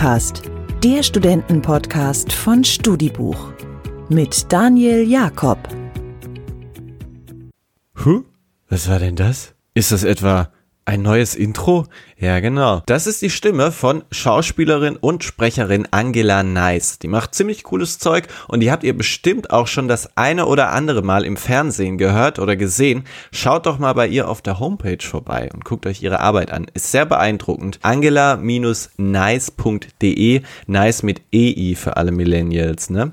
Studicast, der Studentenpodcast von Studibuch mit Daniel Jakob. Huh? Was war denn das? Ist das etwa ein neues Intro? Ja, genau. Das ist die Stimme von Schauspielerin und Sprecherin Angela Nice. Die macht ziemlich cooles Zeug und die habt ihr bestimmt auch schon das eine oder andere Mal im Fernsehen gehört oder gesehen. Schaut doch mal bei ihr auf der Homepage vorbei und guckt euch ihre Arbeit an. Ist sehr beeindruckend. Angela-nice.de. Nice mit EI für alle Millennials, ne?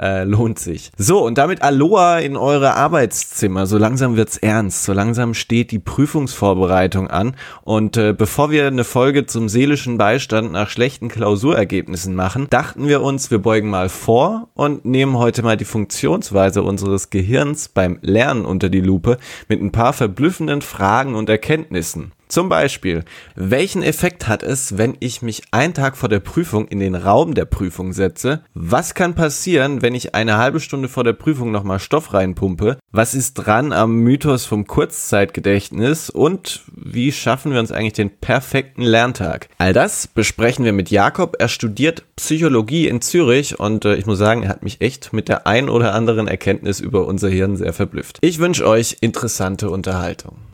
Äh, lohnt sich. So, und damit Aloha in eure Arbeitszimmer. So langsam wird's ernst. So langsam steht die Prüfungsvorbereitung an. Und äh, bevor wir eine Folge zum seelischen Beistand nach schlechten Klausurergebnissen machen, dachten wir uns, wir beugen mal vor und nehmen heute mal die Funktionsweise unseres Gehirns beim Lernen unter die Lupe mit ein paar verblüffenden Fragen und Erkenntnissen. Zum Beispiel, welchen Effekt hat es, wenn ich mich einen Tag vor der Prüfung in den Raum der Prüfung setze? Was kann passieren, wenn ich eine halbe Stunde vor der Prüfung nochmal Stoff reinpumpe? Was ist dran am Mythos vom Kurzzeitgedächtnis? Und wie schaffen wir uns eigentlich den perfekten Lerntag? All das besprechen wir mit Jakob. Er studiert Psychologie in Zürich und äh, ich muss sagen, er hat mich echt mit der ein oder anderen Erkenntnis über unser Hirn sehr verblüfft. Ich wünsche euch interessante Unterhaltung.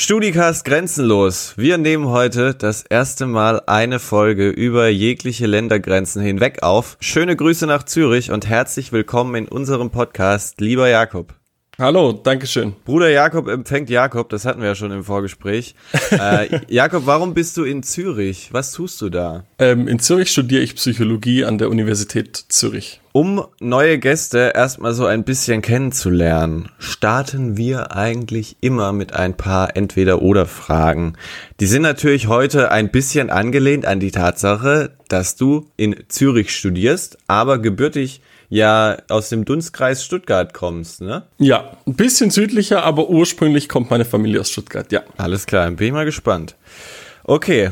Studicast grenzenlos. Wir nehmen heute das erste Mal eine Folge über jegliche Ländergrenzen hinweg auf. Schöne Grüße nach Zürich und herzlich willkommen in unserem Podcast, lieber Jakob. Hallo, Dankeschön. Bruder Jakob empfängt Jakob, das hatten wir ja schon im Vorgespräch. äh, Jakob, warum bist du in Zürich? Was tust du da? Ähm, in Zürich studiere ich Psychologie an der Universität Zürich. Um neue Gäste erstmal so ein bisschen kennenzulernen, starten wir eigentlich immer mit ein paar Entweder-Oder-Fragen. Die sind natürlich heute ein bisschen angelehnt an die Tatsache, dass du in Zürich studierst, aber gebürtig ja aus dem Dunstkreis Stuttgart kommst, ne? Ja, ein bisschen südlicher, aber ursprünglich kommt meine Familie aus Stuttgart, ja. Alles klar, bin ich mal gespannt. Okay,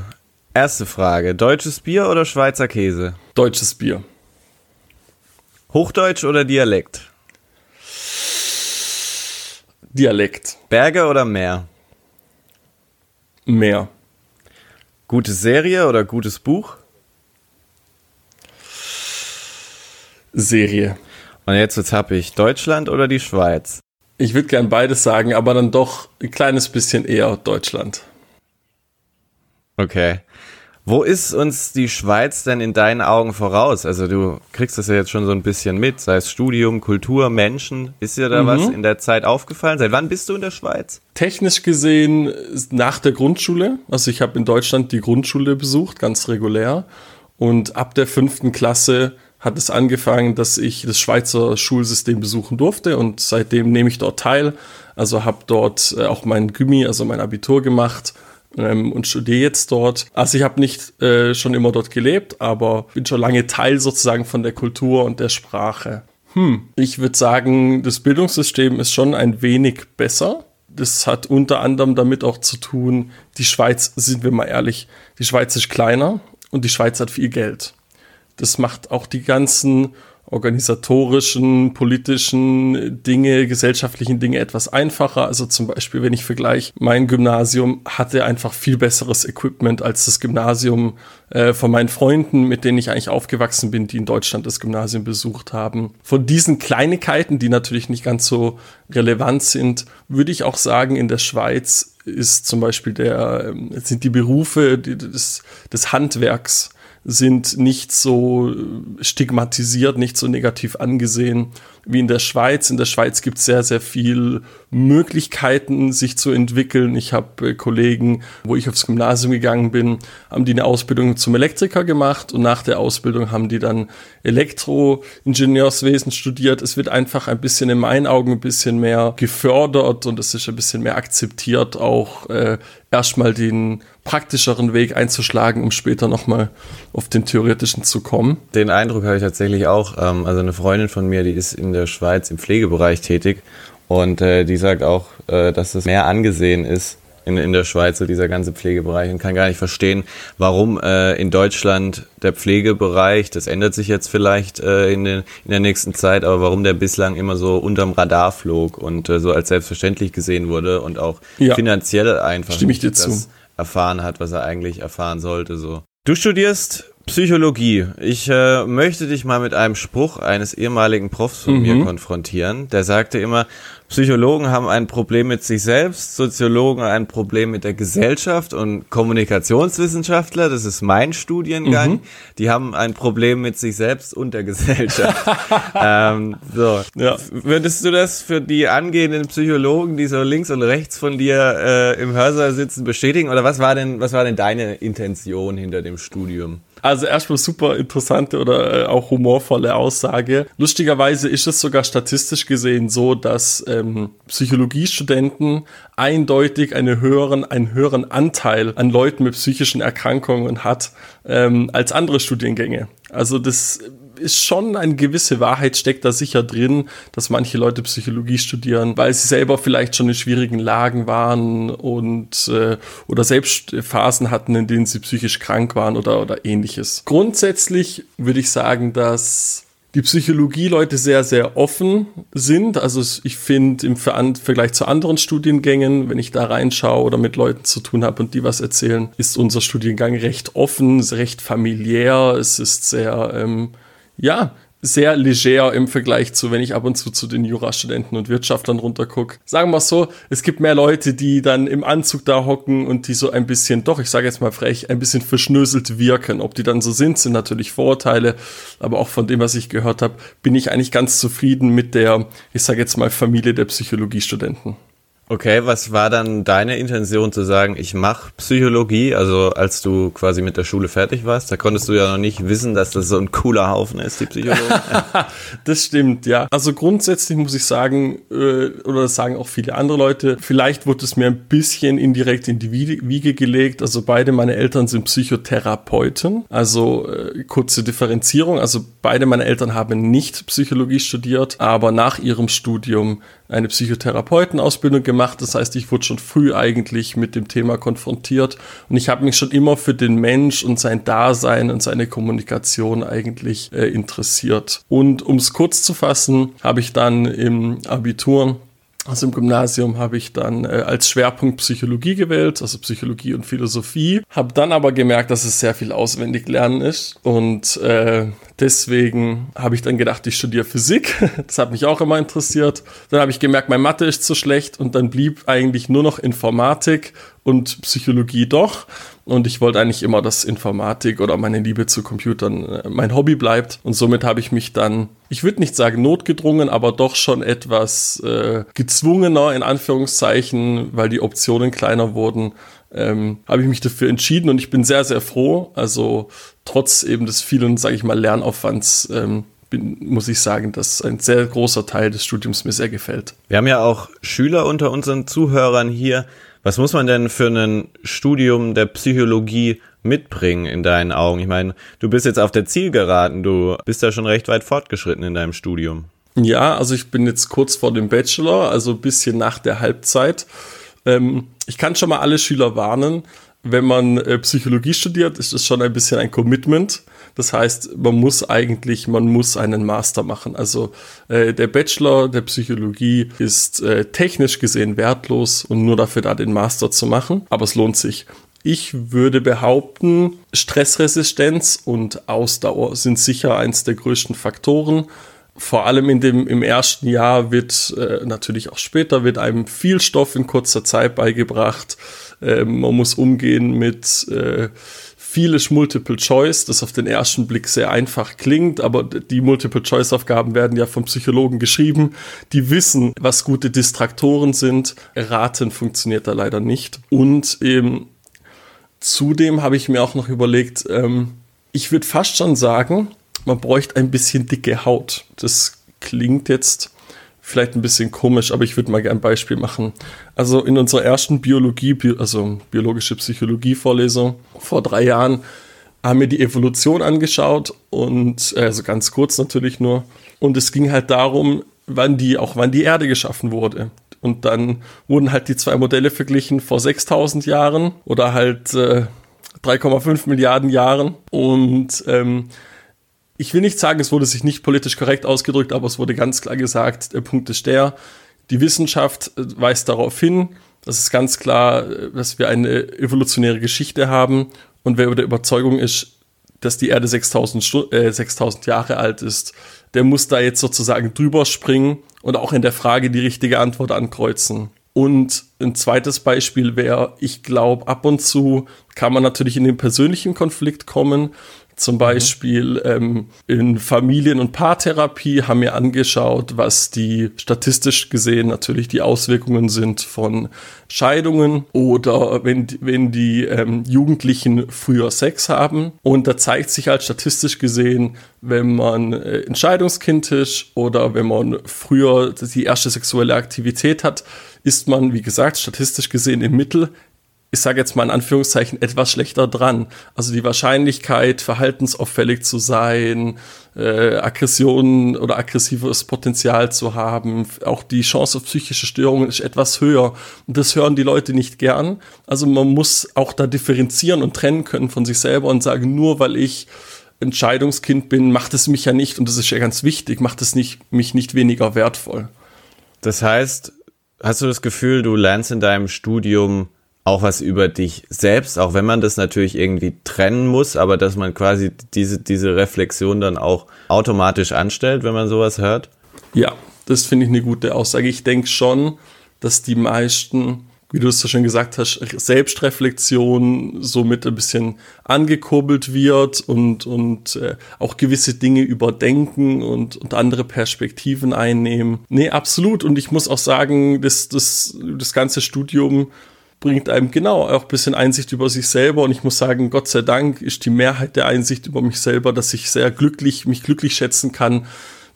erste Frage. Deutsches Bier oder Schweizer Käse? Deutsches Bier. Hochdeutsch oder Dialekt? Dialekt. Berge oder Meer? Meer. Gute Serie oder gutes Buch? Serie. Und jetzt wird's ich. Deutschland oder die Schweiz? Ich würde gern beides sagen, aber dann doch ein kleines bisschen eher Deutschland. Okay. Wo ist uns die Schweiz denn in deinen Augen voraus? Also du kriegst das ja jetzt schon so ein bisschen mit, sei es Studium, Kultur, Menschen. Ist dir da mhm. was in der Zeit aufgefallen? Seit wann bist du in der Schweiz? Technisch gesehen nach der Grundschule. Also ich habe in Deutschland die Grundschule besucht, ganz regulär. Und ab der fünften Klasse hat es angefangen, dass ich das Schweizer Schulsystem besuchen durfte und seitdem nehme ich dort teil. Also habe dort äh, auch mein Gummi, also mein Abitur gemacht ähm, und studiere jetzt dort. Also ich habe nicht äh, schon immer dort gelebt, aber bin schon lange Teil sozusagen von der Kultur und der Sprache. Hm, ich würde sagen, das Bildungssystem ist schon ein wenig besser. Das hat unter anderem damit auch zu tun, die Schweiz, sind wir mal ehrlich, die Schweiz ist kleiner und die Schweiz hat viel Geld. Das macht auch die ganzen organisatorischen, politischen Dinge, gesellschaftlichen Dinge etwas einfacher. Also zum Beispiel, wenn ich vergleiche, mein Gymnasium hatte einfach viel besseres Equipment als das Gymnasium äh, von meinen Freunden, mit denen ich eigentlich aufgewachsen bin, die in Deutschland das Gymnasium besucht haben. Von diesen Kleinigkeiten, die natürlich nicht ganz so relevant sind, würde ich auch sagen, in der Schweiz ist zum Beispiel der, ähm, sind die Berufe des, des Handwerks sind nicht so stigmatisiert, nicht so negativ angesehen wie in der Schweiz. In der Schweiz gibt es sehr, sehr viel Möglichkeiten, sich zu entwickeln. Ich habe äh, Kollegen, wo ich aufs Gymnasium gegangen bin, haben die eine Ausbildung zum Elektriker gemacht und nach der Ausbildung haben die dann Elektroingenieurswesen studiert. Es wird einfach ein bisschen in meinen Augen ein bisschen mehr gefördert und es ist ein bisschen mehr akzeptiert, auch äh, erstmal den praktischeren Weg einzuschlagen, um später nochmal auf den theoretischen zu kommen. Den Eindruck habe ich tatsächlich auch. Ähm, also eine Freundin von mir, die ist in der Schweiz im Pflegebereich tätig und äh, die sagt auch, äh, dass es mehr angesehen ist, in, in der Schweiz, so dieser ganze Pflegebereich und kann gar nicht verstehen, warum äh, in Deutschland der Pflegebereich, das ändert sich jetzt vielleicht in, den, in der nächsten Zeit, aber warum der bislang immer so unterm Radar flog und so als selbstverständlich gesehen wurde und auch ja. finanziell einfach Stimme ich dir zu. Erfahren hat, was er eigentlich erfahren sollte. So. Du studierst Psychologie. Ich äh, möchte dich mal mit einem Spruch eines ehemaligen Profs von mhm. mir konfrontieren. Der sagte immer, Psychologen haben ein Problem mit sich selbst, Soziologen ein Problem mit der Gesellschaft und Kommunikationswissenschaftler, das ist mein Studiengang, mhm. die haben ein Problem mit sich selbst und der Gesellschaft. ähm, so. Ja. Würdest du das für die angehenden Psychologen, die so links und rechts von dir äh, im Hörsaal sitzen, bestätigen? Oder was war denn, was war denn deine Intention hinter dem Studium? Also erstmal super interessante oder äh, auch humorvolle Aussage. Lustigerweise ist es sogar statistisch gesehen so, dass ähm, Psychologiestudenten eindeutig eine höheren, einen höheren Anteil an Leuten mit psychischen Erkrankungen hat ähm, als andere Studiengänge. Also das ist schon eine gewisse Wahrheit steckt da sicher drin, dass manche Leute Psychologie studieren, weil sie selber vielleicht schon in schwierigen Lagen waren und äh, oder selbst Phasen hatten, in denen sie psychisch krank waren oder oder ähnliches. Grundsätzlich würde ich sagen, dass die Psychologie-Leute sehr, sehr offen sind. Also ich finde im Vergleich zu anderen Studiengängen, wenn ich da reinschaue oder mit Leuten zu tun habe und die was erzählen, ist unser Studiengang recht offen, recht familiär. Es ist sehr ähm, ja, sehr leger im Vergleich zu, wenn ich ab und zu zu den Jurastudenten und Wirtschaftlern runtergucke. Sagen wir so, es gibt mehr Leute, die dann im Anzug da hocken und die so ein bisschen, doch, ich sage jetzt mal frech, ein bisschen verschnöselt wirken. Ob die dann so sind, sind natürlich Vorurteile, aber auch von dem, was ich gehört habe, bin ich eigentlich ganz zufrieden mit der, ich sage jetzt mal, Familie der Psychologiestudenten. Okay, was war dann deine Intention zu sagen, ich mache Psychologie? Also als du quasi mit der Schule fertig warst, da konntest du ja noch nicht wissen, dass das so ein cooler Haufen ist, die Psychologie. das stimmt, ja. Also grundsätzlich muss ich sagen, äh, oder das sagen auch viele andere Leute, vielleicht wurde es mir ein bisschen indirekt in die Wiege gelegt. Also beide meine Eltern sind Psychotherapeuten. Also äh, kurze Differenzierung. Also beide meine Eltern haben nicht Psychologie studiert, aber nach ihrem Studium eine Psychotherapeutenausbildung gemacht. Das heißt, ich wurde schon früh eigentlich mit dem Thema konfrontiert und ich habe mich schon immer für den Mensch und sein Dasein und seine Kommunikation eigentlich äh, interessiert. Und um es kurz zu fassen, habe ich dann im Abitur also im Gymnasium habe ich dann äh, als Schwerpunkt Psychologie gewählt, also Psychologie und Philosophie. Habe dann aber gemerkt, dass es sehr viel auswendig lernen ist und äh, Deswegen habe ich dann gedacht, ich studiere Physik. Das hat mich auch immer interessiert. Dann habe ich gemerkt, mein Mathe ist zu schlecht und dann blieb eigentlich nur noch Informatik und Psychologie doch. Und ich wollte eigentlich immer, dass Informatik oder meine Liebe zu Computern äh, mein Hobby bleibt. Und somit habe ich mich dann, ich würde nicht sagen notgedrungen, aber doch schon etwas äh, gezwungener in Anführungszeichen, weil die Optionen kleiner wurden, ähm, habe ich mich dafür entschieden und ich bin sehr, sehr froh. Also trotz eben des vielen, sage ich mal, Lernaufwands ähm, bin, muss ich sagen, dass ein sehr großer Teil des Studiums mir sehr gefällt. Wir haben ja auch Schüler unter unseren Zuhörern hier. Was muss man denn für ein Studium der Psychologie mitbringen in deinen Augen? Ich meine, du bist jetzt auf der Zielgeraden, du bist ja schon recht weit fortgeschritten in deinem Studium. Ja, also ich bin jetzt kurz vor dem Bachelor, also ein bisschen nach der Halbzeit. Ähm, ich kann schon mal alle Schüler warnen, wenn man äh, Psychologie studiert, ist es schon ein bisschen ein Commitment. Das heißt, man muss eigentlich, man muss einen Master machen. Also äh, der Bachelor der Psychologie ist äh, technisch gesehen wertlos und nur dafür da den Master zu machen. Aber es lohnt sich. Ich würde behaupten, Stressresistenz und Ausdauer sind sicher eins der größten Faktoren vor allem in dem, im ersten Jahr wird, äh, natürlich auch später, wird einem viel Stoff in kurzer Zeit beigebracht. Äh, man muss umgehen mit äh, vieles Multiple Choice, das auf den ersten Blick sehr einfach klingt, aber die Multiple Choice Aufgaben werden ja von Psychologen geschrieben, die wissen, was gute Distraktoren sind. Raten funktioniert da leider nicht. Und eben zudem habe ich mir auch noch überlegt, ähm, ich würde fast schon sagen, man bräuchte ein bisschen dicke Haut. Das klingt jetzt vielleicht ein bisschen komisch, aber ich würde mal gerne ein Beispiel machen. Also in unserer ersten Biologie, also biologische Psychologie-Vorlesung vor drei Jahren, haben wir die Evolution angeschaut und also ganz kurz natürlich nur. Und es ging halt darum, wann die, auch wann die Erde geschaffen wurde. und dann wurden halt die zwei Modelle verglichen vor 6000 Jahren oder halt äh, 3,5 Milliarden Jahren und ähm, ich will nicht sagen, es wurde sich nicht politisch korrekt ausgedrückt, aber es wurde ganz klar gesagt, der Punkt ist der, die Wissenschaft äh, weist darauf hin, dass es ganz klar, äh, dass wir eine evolutionäre Geschichte haben und wer über der Überzeugung ist, dass die Erde 6000, äh, 6000 Jahre alt ist, der muss da jetzt sozusagen drüber springen und auch in der Frage die richtige Antwort ankreuzen. Und ein zweites Beispiel wäre, ich glaube, ab und zu kann man natürlich in den persönlichen Konflikt kommen, zum Beispiel ähm, in Familien- und Paartherapie haben wir angeschaut, was die statistisch gesehen natürlich die Auswirkungen sind von Scheidungen oder wenn, wenn die ähm, Jugendlichen früher Sex haben. Und da zeigt sich halt statistisch gesehen, wenn man äh, Entscheidungskind ist oder wenn man früher die erste sexuelle Aktivität hat, ist man, wie gesagt, statistisch gesehen im Mittel ich sage jetzt mal in Anführungszeichen, etwas schlechter dran. Also die Wahrscheinlichkeit, verhaltensauffällig zu sein, äh, Aggressionen oder aggressives Potenzial zu haben, auch die Chance auf psychische Störungen ist etwas höher. Und das hören die Leute nicht gern. Also man muss auch da differenzieren und trennen können von sich selber und sagen, nur weil ich Entscheidungskind bin, macht es mich ja nicht, und das ist ja ganz wichtig, macht es nicht, mich nicht weniger wertvoll. Das heißt, hast du das Gefühl, du lernst in deinem Studium auch was über dich selbst, auch wenn man das natürlich irgendwie trennen muss, aber dass man quasi diese, diese Reflexion dann auch automatisch anstellt, wenn man sowas hört? Ja, das finde ich eine gute Aussage. Ich denke schon, dass die meisten, wie du es so schön gesagt hast, Selbstreflexion somit ein bisschen angekurbelt wird und, und äh, auch gewisse Dinge überdenken und, und andere Perspektiven einnehmen. Nee, absolut. Und ich muss auch sagen, dass das, das ganze Studium bringt einem genau auch ein bisschen Einsicht über sich selber. Und ich muss sagen, Gott sei Dank ist die Mehrheit der Einsicht über mich selber, dass ich sehr glücklich, mich glücklich schätzen kann,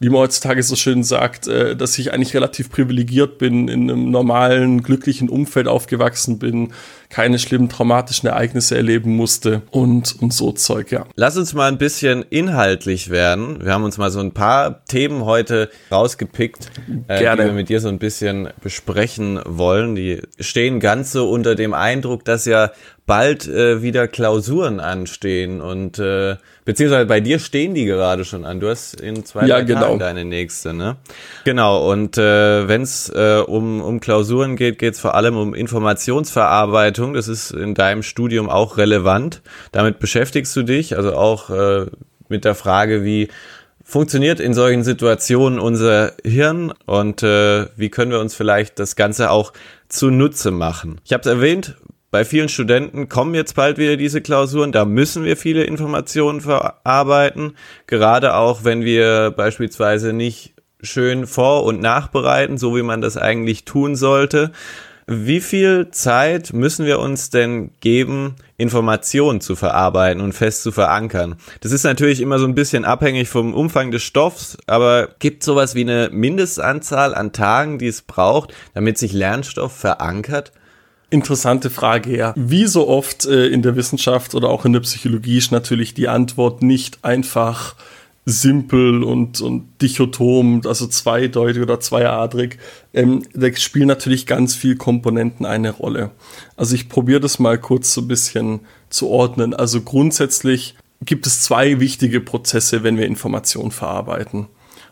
wie man heutzutage so schön sagt, äh, dass ich eigentlich relativ privilegiert bin, in einem normalen, glücklichen Umfeld aufgewachsen bin, keine schlimmen traumatischen Ereignisse erleben musste und, und so Zeug, ja. Lass uns mal ein bisschen inhaltlich werden. Wir haben uns mal so ein paar Themen heute rausgepickt, äh, die wir mit dir so ein bisschen besprechen wollen. Die stehen ganz so unter dem Eindruck, dass ja bald äh, wieder Klausuren anstehen und äh, beziehungsweise bei dir stehen die gerade schon an. Du hast in zwei ja, genau. Tagen deine nächste, ne? Genau. Und äh, wenn es äh, um um Klausuren geht, geht es vor allem um Informationsverarbeitung. Das ist in deinem Studium auch relevant. Damit beschäftigst du dich, also auch äh, mit der Frage, wie funktioniert in solchen Situationen unser Hirn und äh, wie können wir uns vielleicht das Ganze auch zunutze machen. Ich habe es erwähnt, bei vielen Studenten kommen jetzt bald wieder diese Klausuren, da müssen wir viele Informationen verarbeiten, gerade auch wenn wir beispielsweise nicht schön vor- und nachbereiten, so wie man das eigentlich tun sollte. Wie viel Zeit müssen wir uns denn geben, Informationen zu verarbeiten und fest zu verankern? Das ist natürlich immer so ein bisschen abhängig vom Umfang des Stoffs, aber gibt sowas wie eine Mindestanzahl an Tagen, die es braucht, damit sich Lernstoff verankert? Interessante Frage, ja. Wie so oft äh, in der Wissenschaft oder auch in der Psychologie ist natürlich die Antwort nicht einfach simpel und, und dichotom, also zweideutig oder zweiadrig. Ähm, da spielen natürlich ganz viele Komponenten eine Rolle. Also ich probiere das mal kurz so ein bisschen zu ordnen. Also grundsätzlich gibt es zwei wichtige Prozesse, wenn wir Informationen verarbeiten.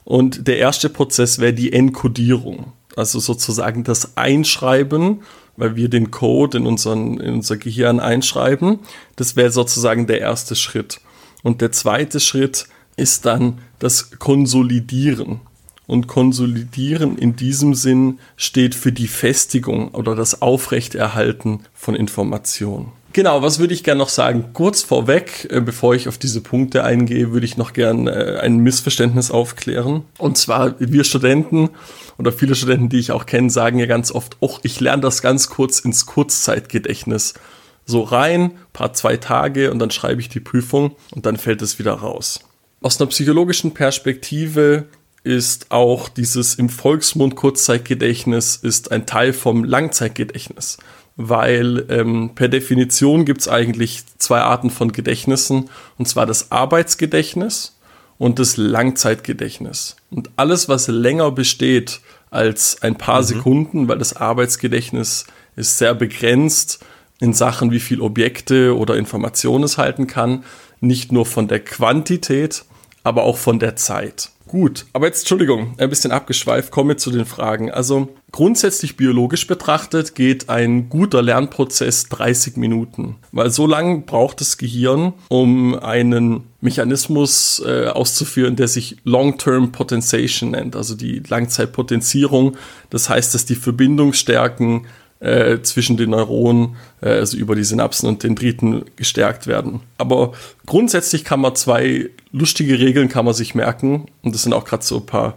Und der erste Prozess wäre die Enkodierung, also sozusagen das Einschreiben weil wir den Code in, unseren, in unser Gehirn einschreiben. Das wäre sozusagen der erste Schritt. Und der zweite Schritt ist dann das Konsolidieren. Und Konsolidieren in diesem Sinn steht für die Festigung oder das Aufrechterhalten von Informationen. Genau, was würde ich gerne noch sagen? Kurz vorweg, äh, bevor ich auf diese Punkte eingehe, würde ich noch gerne äh, ein Missverständnis aufklären. Und zwar, wir Studenten oder viele Studenten, die ich auch kenne, sagen ja ganz oft, oh, ich lerne das ganz kurz ins Kurzzeitgedächtnis. So rein, paar zwei Tage und dann schreibe ich die Prüfung und dann fällt es wieder raus. Aus einer psychologischen Perspektive ist auch dieses im Volksmund Kurzzeitgedächtnis ist ein Teil vom Langzeitgedächtnis weil ähm, per Definition gibt es eigentlich zwei Arten von Gedächtnissen, und zwar das Arbeitsgedächtnis und das Langzeitgedächtnis. Und alles, was länger besteht als ein paar mhm. Sekunden, weil das Arbeitsgedächtnis ist sehr begrenzt in Sachen, wie viel Objekte oder Informationen es halten kann. Nicht nur von der Quantität, aber auch von der Zeit. Gut, aber jetzt Entschuldigung, ein bisschen abgeschweift, komme zu den Fragen. Also grundsätzlich biologisch betrachtet geht ein guter Lernprozess 30 Minuten, weil so lange braucht das Gehirn, um einen Mechanismus äh, auszuführen, der sich Long-Term Potentiation nennt, also die Langzeitpotenzierung. Das heißt, dass die Verbindungsstärken äh, zwischen den Neuronen, äh, also über die Synapsen und Dendriten gestärkt werden. Aber grundsätzlich kann man zwei lustige Regeln kann man sich merken und das sind auch gerade so ein paar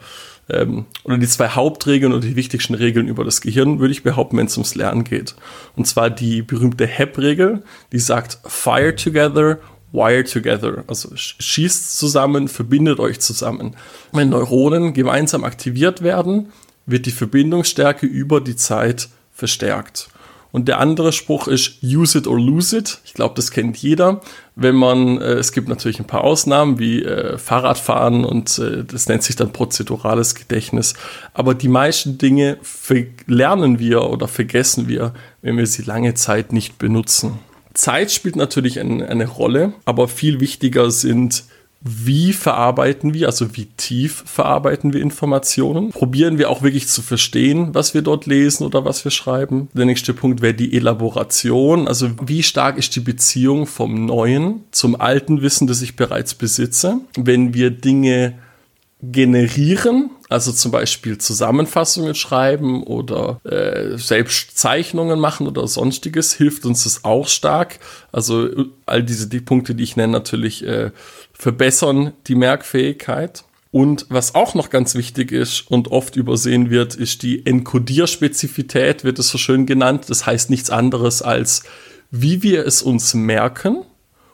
ähm, oder die zwei Hauptregeln oder die wichtigsten Regeln über das Gehirn, würde ich behaupten, wenn es ums Lernen geht. Und zwar die berühmte HEP-Regel, die sagt Fire together, wire together. Also schießt zusammen, verbindet euch zusammen. Wenn Neuronen gemeinsam aktiviert werden, wird die Verbindungsstärke über die Zeit verstärkt. Und der andere Spruch ist use it or lose it. Ich glaube, das kennt jeder. Wenn man, äh, es gibt natürlich ein paar Ausnahmen wie äh, Fahrradfahren und äh, das nennt sich dann prozedurales Gedächtnis. Aber die meisten Dinge lernen wir oder vergessen wir, wenn wir sie lange Zeit nicht benutzen. Zeit spielt natürlich ein, eine Rolle, aber viel wichtiger sind wie verarbeiten wir, also wie tief verarbeiten wir Informationen? Probieren wir auch wirklich zu verstehen, was wir dort lesen oder was wir schreiben? Der nächste Punkt wäre die Elaboration, also wie stark ist die Beziehung vom neuen zum alten Wissen, das ich bereits besitze? Wenn wir Dinge generieren, also zum Beispiel Zusammenfassungen schreiben oder äh, selbst Zeichnungen machen oder sonstiges, hilft uns das auch stark. Also all diese die Punkte, die ich nenne, natürlich äh, verbessern die Merkfähigkeit. Und was auch noch ganz wichtig ist und oft übersehen wird, ist die Encodierspezifität, wird es so schön genannt. Das heißt nichts anderes als, wie wir es uns merken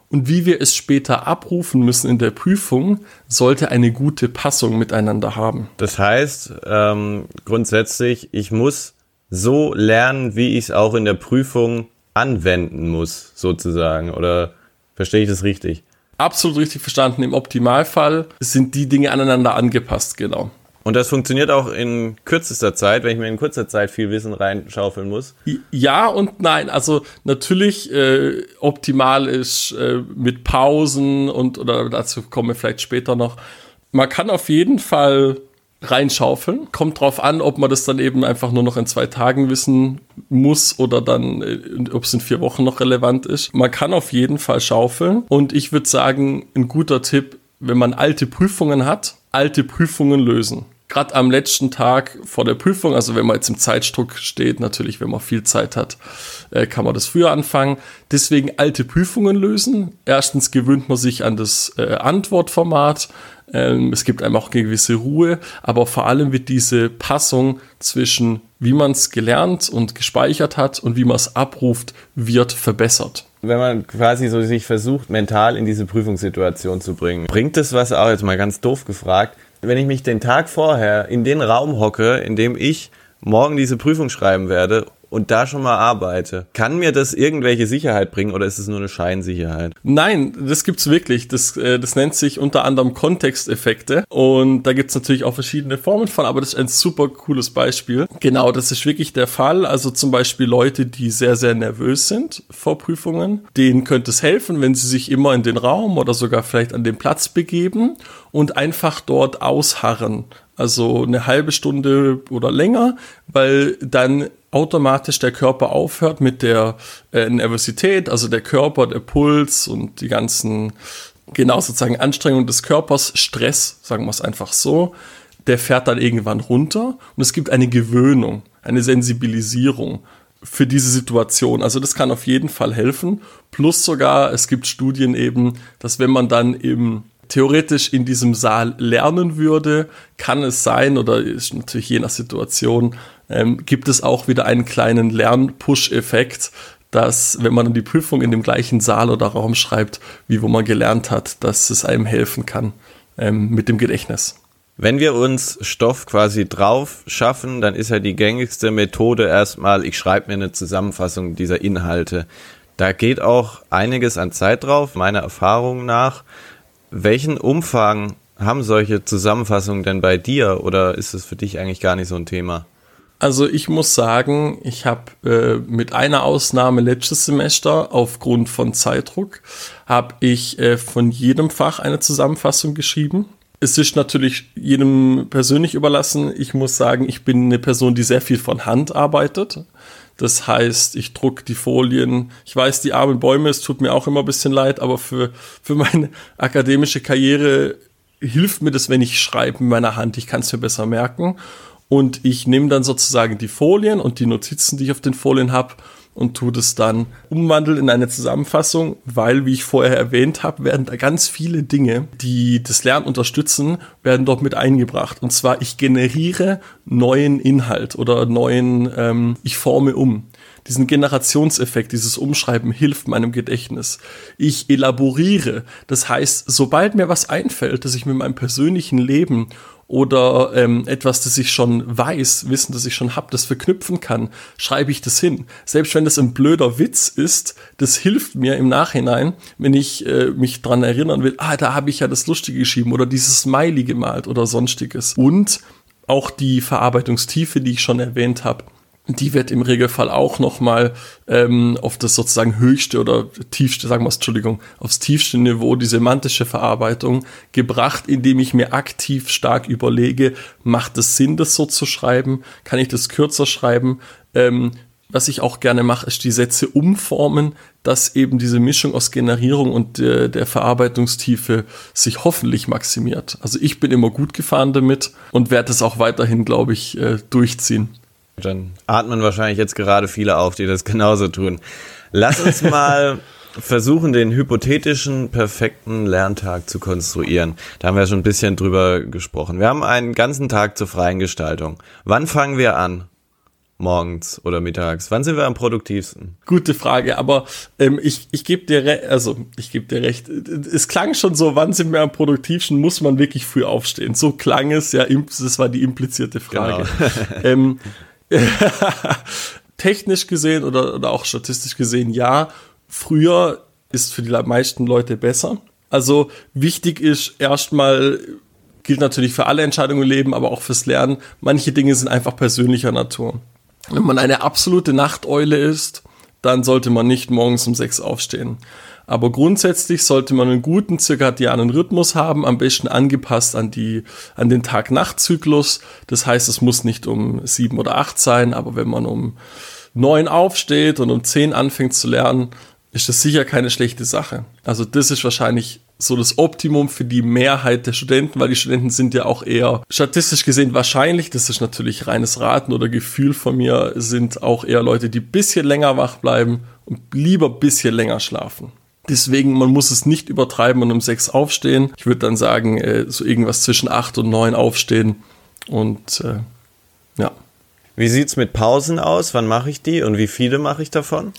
und wie wir es später abrufen müssen in der Prüfung, sollte eine gute Passung miteinander haben. Das heißt, ähm, grundsätzlich, ich muss so lernen, wie ich es auch in der Prüfung anwenden muss, sozusagen. Oder verstehe ich das richtig? Absolut richtig verstanden. Im Optimalfall sind die Dinge aneinander angepasst, genau. Und das funktioniert auch in kürzester Zeit, wenn ich mir in kurzer Zeit viel Wissen reinschaufeln muss? Ja und nein. Also natürlich äh, optimal ist äh, mit Pausen und oder dazu kommen wir vielleicht später noch. Man kann auf jeden Fall reinschaufeln. Kommt drauf an, ob man das dann eben einfach nur noch in zwei Tagen wissen muss oder dann, äh, ob es in vier Wochen noch relevant ist. Man kann auf jeden Fall schaufeln. Und ich würde sagen, ein guter Tipp, wenn man alte Prüfungen hat, alte Prüfungen lösen gerade am letzten Tag vor der Prüfung, also wenn man jetzt im Zeitdruck steht, natürlich, wenn man viel Zeit hat, äh, kann man das früher anfangen. Deswegen alte Prüfungen lösen. Erstens gewöhnt man sich an das äh, Antwortformat. Ähm, es gibt einem auch eine gewisse Ruhe, aber vor allem wird diese Passung zwischen wie man es gelernt und gespeichert hat und wie man es abruft, wird verbessert wenn man quasi so sich versucht, mental in diese Prüfungssituation zu bringen. Bringt es was auch, jetzt mal ganz doof gefragt, wenn ich mich den Tag vorher in den Raum hocke, in dem ich morgen diese Prüfung schreiben werde und da schon mal arbeite, kann mir das irgendwelche Sicherheit bringen oder ist es nur eine Scheinsicherheit? Nein, das gibt's wirklich. Das, äh, das nennt sich unter anderem Kontexteffekte und da gibt's natürlich auch verschiedene Formen von, aber das ist ein super cooles Beispiel. Genau, das ist wirklich der Fall. Also zum Beispiel Leute, die sehr, sehr nervös sind vor Prüfungen, denen könnte es helfen, wenn sie sich immer in den Raum oder sogar vielleicht an den Platz begeben und einfach dort ausharren also eine halbe Stunde oder länger, weil dann automatisch der Körper aufhört mit der äh, Nervosität, also der Körper, der Puls und die ganzen, genau sozusagen Anstrengungen des Körpers, Stress, sagen wir es einfach so, der fährt dann irgendwann runter und es gibt eine Gewöhnung, eine Sensibilisierung für diese Situation. Also das kann auf jeden Fall helfen. Plus sogar, es gibt Studien eben, dass wenn man dann im theoretisch in diesem Saal lernen würde, kann es sein, oder ist natürlich je nach Situation, ähm, gibt es auch wieder einen kleinen Lern-Push-Effekt, dass, wenn man dann die Prüfung in dem gleichen Saal oder Raum schreibt, wie wo man gelernt hat, dass es einem helfen kann ähm, mit dem Gedächtnis. Wenn wir uns Stoff quasi drauf schaffen, dann ist ja die gängigste Methode erstmal, ich schreibe mir eine Zusammenfassung dieser Inhalte. Da geht auch einiges an Zeit drauf, meiner Erfahrung nach welchen Umfang haben solche Zusammenfassungen denn bei dir oder ist es für dich eigentlich gar nicht so ein Thema? Also ich muss sagen, ich habe äh, mit einer Ausnahme letztes Semester aufgrund von Zeitdruck habe ich äh, von jedem Fach eine Zusammenfassung geschrieben. Es ist natürlich jedem persönlich überlassen. Ich muss sagen, ich bin eine Person, die sehr viel von Hand arbeitet. Das heißt, ich druck die Folien. Ich weiß, die armen Bäume, es tut mir auch immer ein bisschen leid, aber für, für meine akademische Karriere hilft mir das, wenn ich schreibe mit meiner Hand. Ich kann es mir besser merken. Und ich nehme dann sozusagen die Folien und die Notizen, die ich auf den Folien habe, und tue das dann umwandeln in eine Zusammenfassung, weil, wie ich vorher erwähnt habe, werden da ganz viele Dinge, die das Lernen unterstützen, werden dort mit eingebracht. Und zwar, ich generiere neuen Inhalt oder neuen, ähm, ich forme um. Diesen Generationseffekt, dieses Umschreiben hilft meinem Gedächtnis. Ich elaboriere. Das heißt, sobald mir was einfällt, das ich mit meinem persönlichen Leben oder ähm, etwas, das ich schon weiß, Wissen, das ich schon habe, das verknüpfen kann, schreibe ich das hin. Selbst wenn das ein blöder Witz ist, das hilft mir im Nachhinein, wenn ich äh, mich dran erinnern will, ah, da habe ich ja das Lustige geschrieben oder dieses Smiley gemalt oder sonstiges. Und auch die Verarbeitungstiefe, die ich schon erwähnt habe, die wird im Regelfall auch nochmal ähm, auf das sozusagen höchste oder tiefste, sagen wir es, Entschuldigung, aufs tiefste Niveau, die semantische Verarbeitung gebracht, indem ich mir aktiv stark überlege, macht es Sinn, das so zu schreiben? Kann ich das kürzer schreiben? Ähm, was ich auch gerne mache, ist die Sätze umformen, dass eben diese Mischung aus Generierung und äh, der Verarbeitungstiefe sich hoffentlich maximiert. Also ich bin immer gut gefahren damit und werde es auch weiterhin, glaube ich, äh, durchziehen. Dann atmen wahrscheinlich jetzt gerade viele auf, die das genauso tun. Lass uns mal versuchen, den hypothetischen perfekten Lerntag zu konstruieren. Da haben wir schon ein bisschen drüber gesprochen. Wir haben einen ganzen Tag zur freien Gestaltung. Wann fangen wir an? Morgens oder mittags? Wann sind wir am produktivsten? Gute Frage, aber ähm, ich, ich gebe dir recht, also ich gebe dir recht. Es klang schon so, wann sind wir am produktivsten? Muss man wirklich früh aufstehen? So klang es ja, das war die implizierte Frage. Genau. ähm, Technisch gesehen oder, oder auch statistisch gesehen, ja, früher ist für die meisten Leute besser. Also wichtig ist erstmal, gilt natürlich für alle Entscheidungen im Leben, aber auch fürs Lernen, manche Dinge sind einfach persönlicher Natur. Wenn man eine absolute Nachteule ist, dann sollte man nicht morgens um sechs aufstehen. Aber grundsätzlich sollte man einen guten zirkadianen Rhythmus haben, am besten angepasst an die, an den Tag-Nacht-Zyklus. Das heißt, es muss nicht um sieben oder acht sein, aber wenn man um neun aufsteht und um zehn anfängt zu lernen, ist das sicher keine schlechte Sache. Also das ist wahrscheinlich so das Optimum für die Mehrheit der Studenten, weil die Studenten sind ja auch eher statistisch gesehen wahrscheinlich, das ist natürlich reines Raten oder Gefühl von mir, sind auch eher Leute, die bisschen länger wach bleiben und lieber bisschen länger schlafen. Deswegen, man muss es nicht übertreiben und um sechs aufstehen. Ich würde dann sagen, äh, so irgendwas zwischen acht und neun aufstehen. Und äh, ja. Wie sieht's mit Pausen aus? Wann mache ich die und wie viele mache ich davon?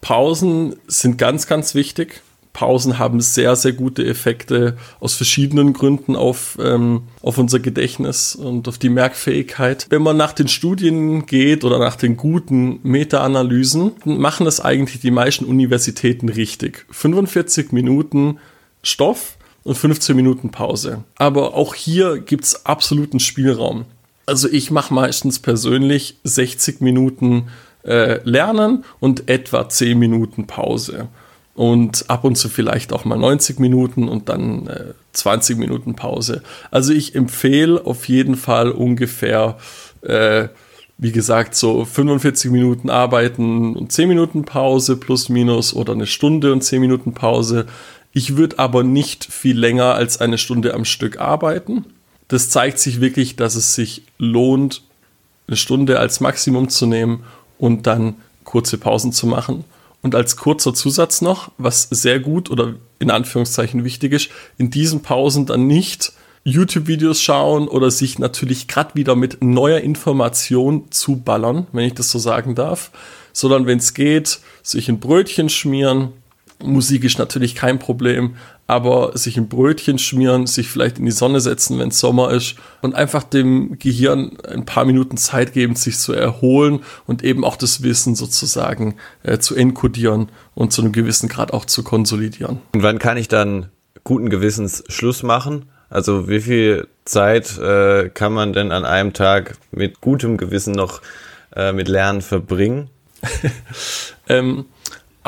Pausen sind ganz, ganz wichtig. Pausen haben sehr, sehr gute Effekte aus verschiedenen Gründen auf, ähm, auf unser Gedächtnis und auf die Merkfähigkeit. Wenn man nach den Studien geht oder nach den guten Meta-Analysen, machen das eigentlich die meisten Universitäten richtig. 45 Minuten Stoff und 15 Minuten Pause. Aber auch hier gibt es absoluten Spielraum. Also ich mache meistens persönlich 60 Minuten äh, Lernen und etwa 10 Minuten Pause und ab und zu vielleicht auch mal 90 Minuten und dann äh, 20 Minuten Pause. Also ich empfehle auf jeden Fall ungefähr, äh, wie gesagt, so 45 Minuten arbeiten und 10 Minuten Pause plus minus oder eine Stunde und 10 Minuten Pause. Ich würde aber nicht viel länger als eine Stunde am Stück arbeiten. Das zeigt sich wirklich, dass es sich lohnt, eine Stunde als Maximum zu nehmen und dann kurze Pausen zu machen. Und als kurzer Zusatz noch, was sehr gut oder in Anführungszeichen wichtig ist, in diesen Pausen dann nicht YouTube-Videos schauen oder sich natürlich gerade wieder mit neuer Information zuballern, wenn ich das so sagen darf, sondern wenn es geht, sich ein Brötchen schmieren. Musik ist natürlich kein Problem, aber sich ein Brötchen schmieren, sich vielleicht in die Sonne setzen, wenn es Sommer ist und einfach dem Gehirn ein paar Minuten Zeit geben, sich zu erholen und eben auch das Wissen sozusagen äh, zu enkodieren und zu einem gewissen Grad auch zu konsolidieren. Und wann kann ich dann guten Gewissens Schluss machen? Also wie viel Zeit äh, kann man denn an einem Tag mit gutem Gewissen noch äh, mit Lernen verbringen? ähm,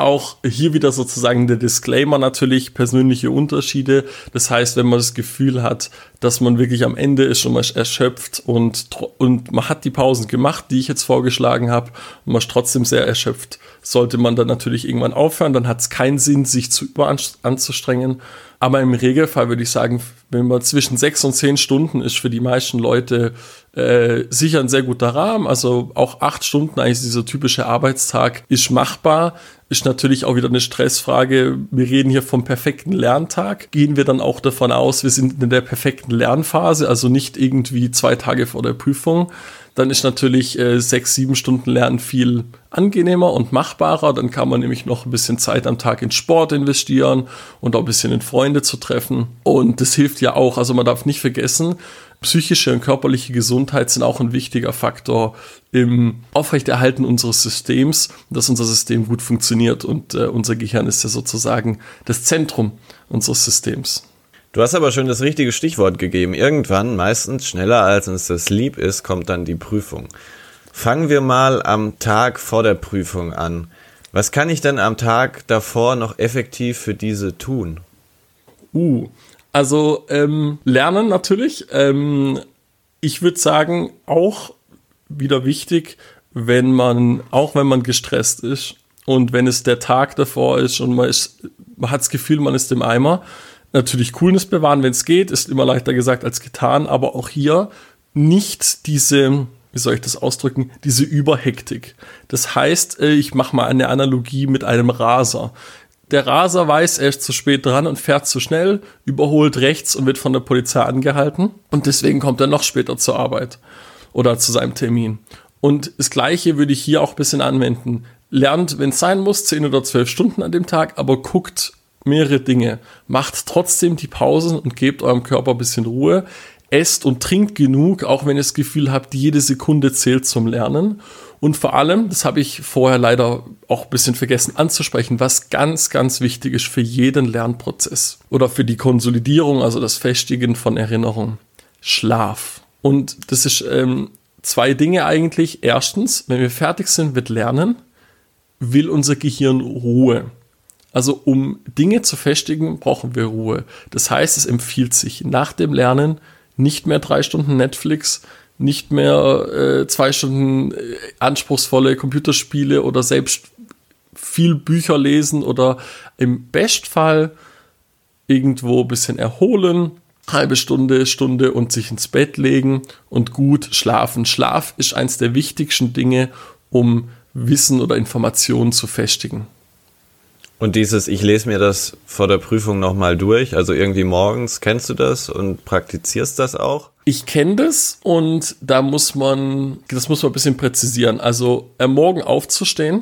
auch hier wieder sozusagen der Disclaimer natürlich, persönliche Unterschiede. Das heißt, wenn man das Gefühl hat, dass man wirklich am Ende ist man ist erschöpft und, und man hat die Pausen gemacht, die ich jetzt vorgeschlagen habe, und man ist trotzdem sehr erschöpft, sollte man dann natürlich irgendwann aufhören. Dann hat es keinen Sinn, sich zu überanzustrengen. Aber im Regelfall würde ich sagen, wenn man zwischen sechs und zehn Stunden ist für die meisten Leute äh, sicher ein sehr guter Rahmen. Also auch acht Stunden, eigentlich dieser typische Arbeitstag, ist machbar. Ist natürlich auch wieder eine Stressfrage. Wir reden hier vom perfekten Lerntag. Gehen wir dann auch davon aus, wir sind in der perfekten Lernphase, also nicht irgendwie zwei Tage vor der Prüfung dann ist natürlich äh, sechs, sieben Stunden Lernen viel angenehmer und machbarer. Dann kann man nämlich noch ein bisschen Zeit am Tag in Sport investieren und auch ein bisschen in Freunde zu treffen. Und das hilft ja auch, also man darf nicht vergessen, psychische und körperliche Gesundheit sind auch ein wichtiger Faktor im Aufrechterhalten unseres Systems, dass unser System gut funktioniert. Und äh, unser Gehirn ist ja sozusagen das Zentrum unseres Systems. Du hast aber schon das richtige Stichwort gegeben. Irgendwann, meistens schneller als uns das lieb ist, kommt dann die Prüfung. Fangen wir mal am Tag vor der Prüfung an. Was kann ich denn am Tag davor noch effektiv für diese tun? Uh, also ähm, lernen natürlich. Ähm, ich würde sagen, auch wieder wichtig, wenn man, auch wenn man gestresst ist und wenn es der Tag davor ist und man, ist, man hat das Gefühl, man ist im Eimer, natürlich Coolness bewahren, wenn es geht, ist immer leichter gesagt als getan, aber auch hier nicht diese, wie soll ich das ausdrücken, diese Überhektik. Das heißt, äh, ich mache mal eine Analogie mit einem Raser. Der Raser weiß, er ist zu spät dran und fährt zu schnell, überholt rechts und wird von der Polizei angehalten und deswegen kommt er noch später zur Arbeit oder zu seinem Termin. Und das Gleiche würde ich hier auch ein bisschen anwenden. Lernt, wenn es sein muss, 10 oder 12 Stunden an dem Tag, aber guckt, mehrere Dinge. Macht trotzdem die Pausen und gebt eurem Körper ein bisschen Ruhe. Esst und trinkt genug, auch wenn ihr das Gefühl habt, jede Sekunde zählt zum Lernen. Und vor allem, das habe ich vorher leider auch ein bisschen vergessen anzusprechen, was ganz, ganz wichtig ist für jeden Lernprozess oder für die Konsolidierung, also das Festigen von Erinnerungen. Schlaf. Und das ist ähm, zwei Dinge eigentlich. Erstens, wenn wir fertig sind mit Lernen, will unser Gehirn Ruhe. Also um Dinge zu festigen, brauchen wir Ruhe. Das heißt, es empfiehlt sich nach dem Lernen nicht mehr drei Stunden Netflix, nicht mehr äh, zwei Stunden äh, anspruchsvolle Computerspiele oder selbst viel Bücher lesen oder im Bestfall irgendwo ein bisschen erholen, halbe Stunde, Stunde und sich ins Bett legen und gut schlafen. Schlaf ist eines der wichtigsten Dinge, um Wissen oder Informationen zu festigen. Und dieses, ich lese mir das vor der Prüfung nochmal durch, also irgendwie morgens, kennst du das und praktizierst das auch? Ich kenne das und da muss man, das muss man ein bisschen präzisieren. Also am Morgen aufzustehen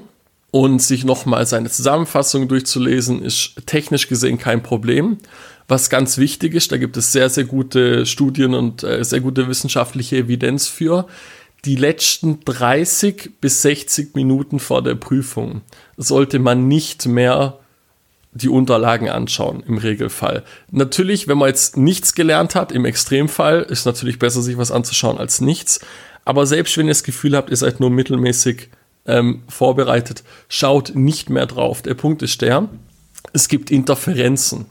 und sich nochmal seine Zusammenfassung durchzulesen, ist technisch gesehen kein Problem. Was ganz wichtig ist, da gibt es sehr, sehr gute Studien und äh, sehr gute wissenschaftliche Evidenz für, die letzten 30 bis 60 Minuten vor der Prüfung sollte man nicht mehr die Unterlagen anschauen, im Regelfall. Natürlich, wenn man jetzt nichts gelernt hat, im Extremfall, ist natürlich besser, sich was anzuschauen als nichts. Aber selbst wenn ihr das Gefühl habt, ihr seid nur mittelmäßig ähm, vorbereitet, schaut nicht mehr drauf. Der Punkt ist der, es gibt Interferenzen.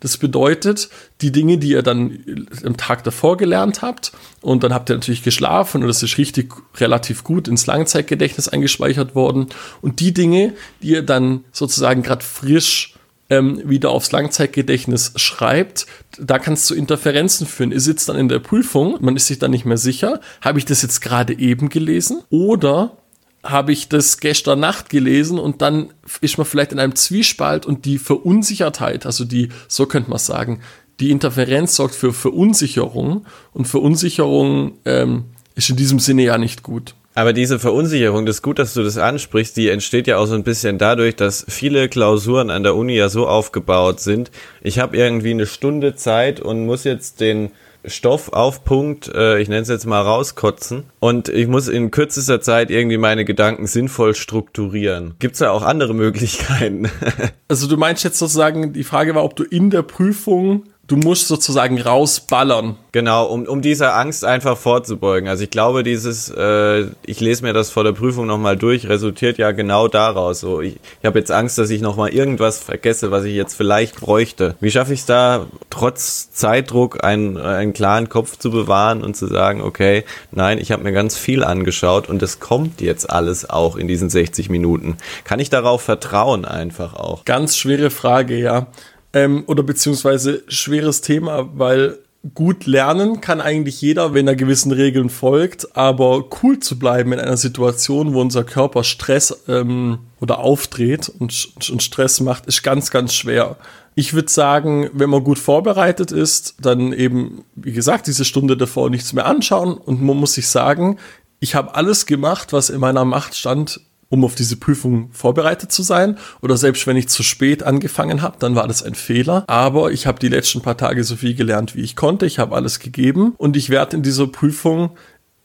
Das bedeutet, die Dinge, die ihr dann am Tag davor gelernt habt, und dann habt ihr natürlich geschlafen und das ist richtig relativ gut ins Langzeitgedächtnis eingespeichert worden. Und die Dinge, die ihr dann sozusagen gerade frisch ähm, wieder aufs Langzeitgedächtnis schreibt, da kann es zu Interferenzen führen. Ihr sitzt dann in der Prüfung, man ist sich dann nicht mehr sicher, habe ich das jetzt gerade eben gelesen oder habe ich das gestern Nacht gelesen und dann ist man vielleicht in einem Zwiespalt und die Verunsichertheit, also die, so könnte man sagen, die Interferenz sorgt für Verunsicherung und Verunsicherung ähm, ist in diesem Sinne ja nicht gut. Aber diese Verunsicherung, das ist gut, dass du das ansprichst, die entsteht ja auch so ein bisschen dadurch, dass viele Klausuren an der Uni ja so aufgebaut sind. Ich habe irgendwie eine Stunde Zeit und muss jetzt den Stoff auf Punkt, äh, ich nenne es jetzt mal rauskotzen. Und ich muss in kürzester Zeit irgendwie meine Gedanken sinnvoll strukturieren. Gibt es da auch andere Möglichkeiten? also du meinst jetzt sozusagen, die Frage war, ob du in der Prüfung du musst sozusagen rausballern. Genau, um, um dieser Angst einfach vorzubeugen. Also ich glaube, dieses, äh, ich lese mir das vor der Prüfung nochmal durch, resultiert ja genau daraus. So, ich, ich habe jetzt Angst, dass ich nochmal irgendwas vergesse, was ich jetzt vielleicht bräuchte. Wie schaffe ich es da, trotz Zeitdruck einen, einen klaren Kopf zu bewahren und zu sagen, okay, nein, ich habe mir ganz viel angeschaut und es kommt jetzt alles auch in diesen 60 Minuten. Kann ich darauf vertrauen einfach auch? Ganz schwere Frage, ja ähm, oder beziehungsweise schweres Thema, weil gut lernen kann eigentlich jeder, wenn er gewissen Regeln folgt, aber cool zu bleiben in einer Situation, wo unser Körper Stress ähm, oder aufdreht und, und Stress macht, ist ganz, ganz schwer. Ich würde sagen, wenn man gut vorbereitet ist, dann eben, wie gesagt, diese Stunde davor nichts mehr anschauen und man muss sich sagen, ich habe alles gemacht, was in meiner Macht stand, um auf diese Prüfung vorbereitet zu sein. Oder selbst wenn ich zu spät angefangen habe, dann war das ein Fehler. Aber ich habe die letzten paar Tage so viel gelernt, wie ich konnte. Ich habe alles gegeben und ich werde in dieser Prüfung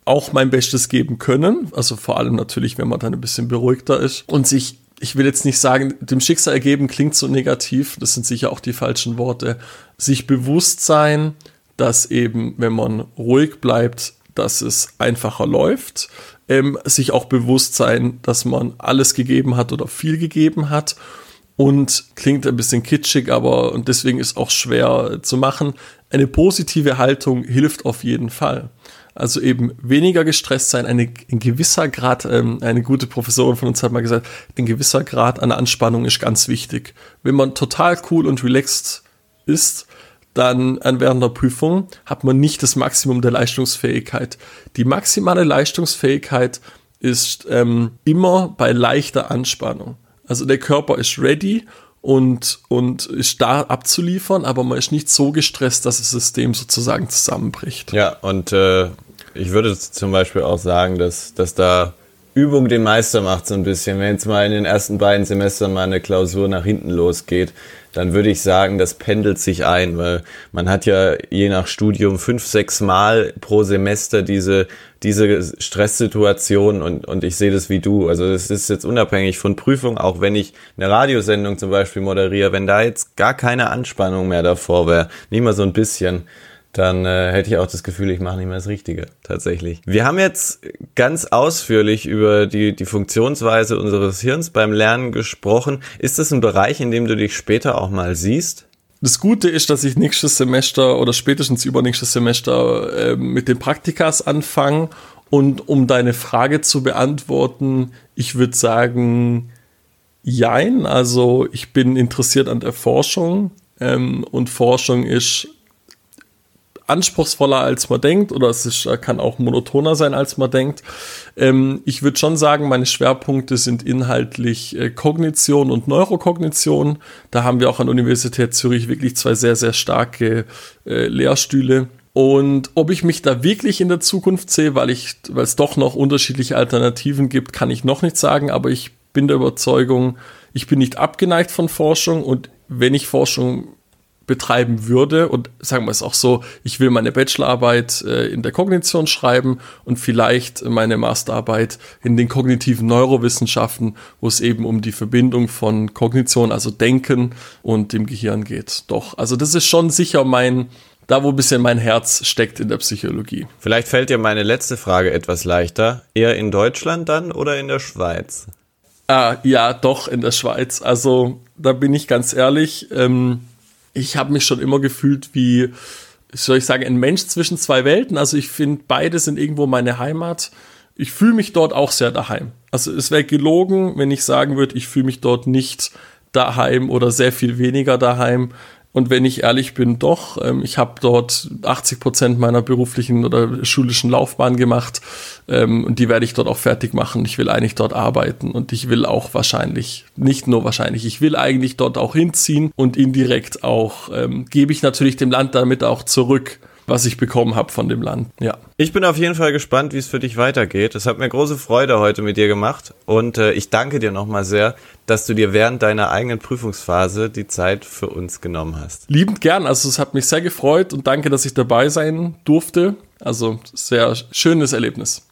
auch mein Bestes geben können. Also vor allem natürlich, wenn man dann ein bisschen beruhigter ist und sich ich will jetzt nicht sagen, dem Schicksal ergeben klingt so negativ, das sind sicher auch die falschen Worte, sich bewusst sein, dass eben, wenn man ruhig bleibt, dass es einfacher läuft, ähm, sich auch bewusst sein, dass man alles gegeben hat oder viel gegeben hat. Und klingt ein bisschen kitschig, aber und deswegen ist auch schwer zu machen. Eine positive Haltung hilft auf jeden Fall. Also eben weniger gestresst sein, eine, ein gewisser Grad, ähm, eine gute Professorin von uns hat mal gesagt, ein gewisser Grad an Anspannung ist ganz wichtig. Wenn man total cool und relaxed ist, dann während der Prüfung hat man nicht das Maximum der Leistungsfähigkeit. Die maximale Leistungsfähigkeit ist ähm, immer bei leichter Anspannung. Also der Körper ist ready und, und ist da abzuliefern, aber man ist nicht so gestresst, dass das System sozusagen zusammenbricht. Ja, und äh, ich würde zum Beispiel auch sagen, dass, dass da Übung den Meister macht so ein bisschen. Wenn jetzt mal in den ersten beiden Semestern mal eine Klausur nach hinten losgeht, dann würde ich sagen, das pendelt sich ein, weil man hat ja je nach Studium fünf, sechs Mal pro Semester diese, diese Stresssituation und, und ich sehe das wie du. Also es ist jetzt unabhängig von Prüfung, auch wenn ich eine Radiosendung zum Beispiel moderiere, wenn da jetzt gar keine Anspannung mehr davor wäre, nicht mal so ein bisschen, dann äh, hätte ich auch das Gefühl, ich mache nicht mehr das Richtige, tatsächlich. Wir haben jetzt ganz ausführlich über die, die Funktionsweise unseres Hirns beim Lernen gesprochen. Ist das ein Bereich, in dem du dich später auch mal siehst? Das Gute ist, dass ich nächstes Semester oder spätestens übernächstes Semester äh, mit den Praktikas anfange. Und um deine Frage zu beantworten, ich würde sagen, jein. Also ich bin interessiert an der Forschung ähm, und Forschung ist anspruchsvoller als man denkt oder es ist, kann auch monotoner sein als man denkt. Ähm, ich würde schon sagen, meine Schwerpunkte sind inhaltlich äh, Kognition und Neurokognition. Da haben wir auch an der Universität Zürich wirklich zwei sehr, sehr starke äh, Lehrstühle. Und ob ich mich da wirklich in der Zukunft sehe, weil ich, weil es doch noch unterschiedliche Alternativen gibt, kann ich noch nicht sagen, aber ich bin der Überzeugung, ich bin nicht abgeneigt von Forschung und wenn ich Forschung betreiben würde. Und sagen wir es auch so, ich will meine Bachelorarbeit äh, in der Kognition schreiben und vielleicht meine Masterarbeit in den kognitiven Neurowissenschaften, wo es eben um die Verbindung von Kognition, also Denken und dem Gehirn geht. Doch, also das ist schon sicher mein, da wo ein bisschen mein Herz steckt in der Psychologie. Vielleicht fällt dir meine letzte Frage etwas leichter. Eher in Deutschland dann oder in der Schweiz? Ah, ja, doch, in der Schweiz. Also, da bin ich ganz ehrlich. Ähm, ich habe mich schon immer gefühlt wie, soll ich sagen, ein Mensch zwischen zwei Welten. Also ich finde, beide sind irgendwo meine Heimat. Ich fühle mich dort auch sehr daheim. Also es wäre gelogen, wenn ich sagen würde, ich fühle mich dort nicht daheim oder sehr viel weniger daheim. Und wenn ich ehrlich bin, doch, ähm, ich habe dort 80 Prozent meiner beruflichen oder schulischen Laufbahn gemacht. Ähm, und die werde ich dort auch fertig machen. Ich will eigentlich dort arbeiten. Und ich will auch wahrscheinlich, nicht nur wahrscheinlich, ich will eigentlich dort auch hinziehen. Und indirekt auch ähm, gebe ich natürlich dem Land damit auch zurück was ich bekommen habe von dem Land. Ja. Ich bin auf jeden Fall gespannt, wie es für dich weitergeht. Es hat mir große Freude heute mit dir gemacht und äh, ich danke dir nochmal sehr, dass du dir während deiner eigenen Prüfungsphase die Zeit für uns genommen hast. Liebend gern. Also es hat mich sehr gefreut und danke, dass ich dabei sein durfte. Also sehr schönes Erlebnis.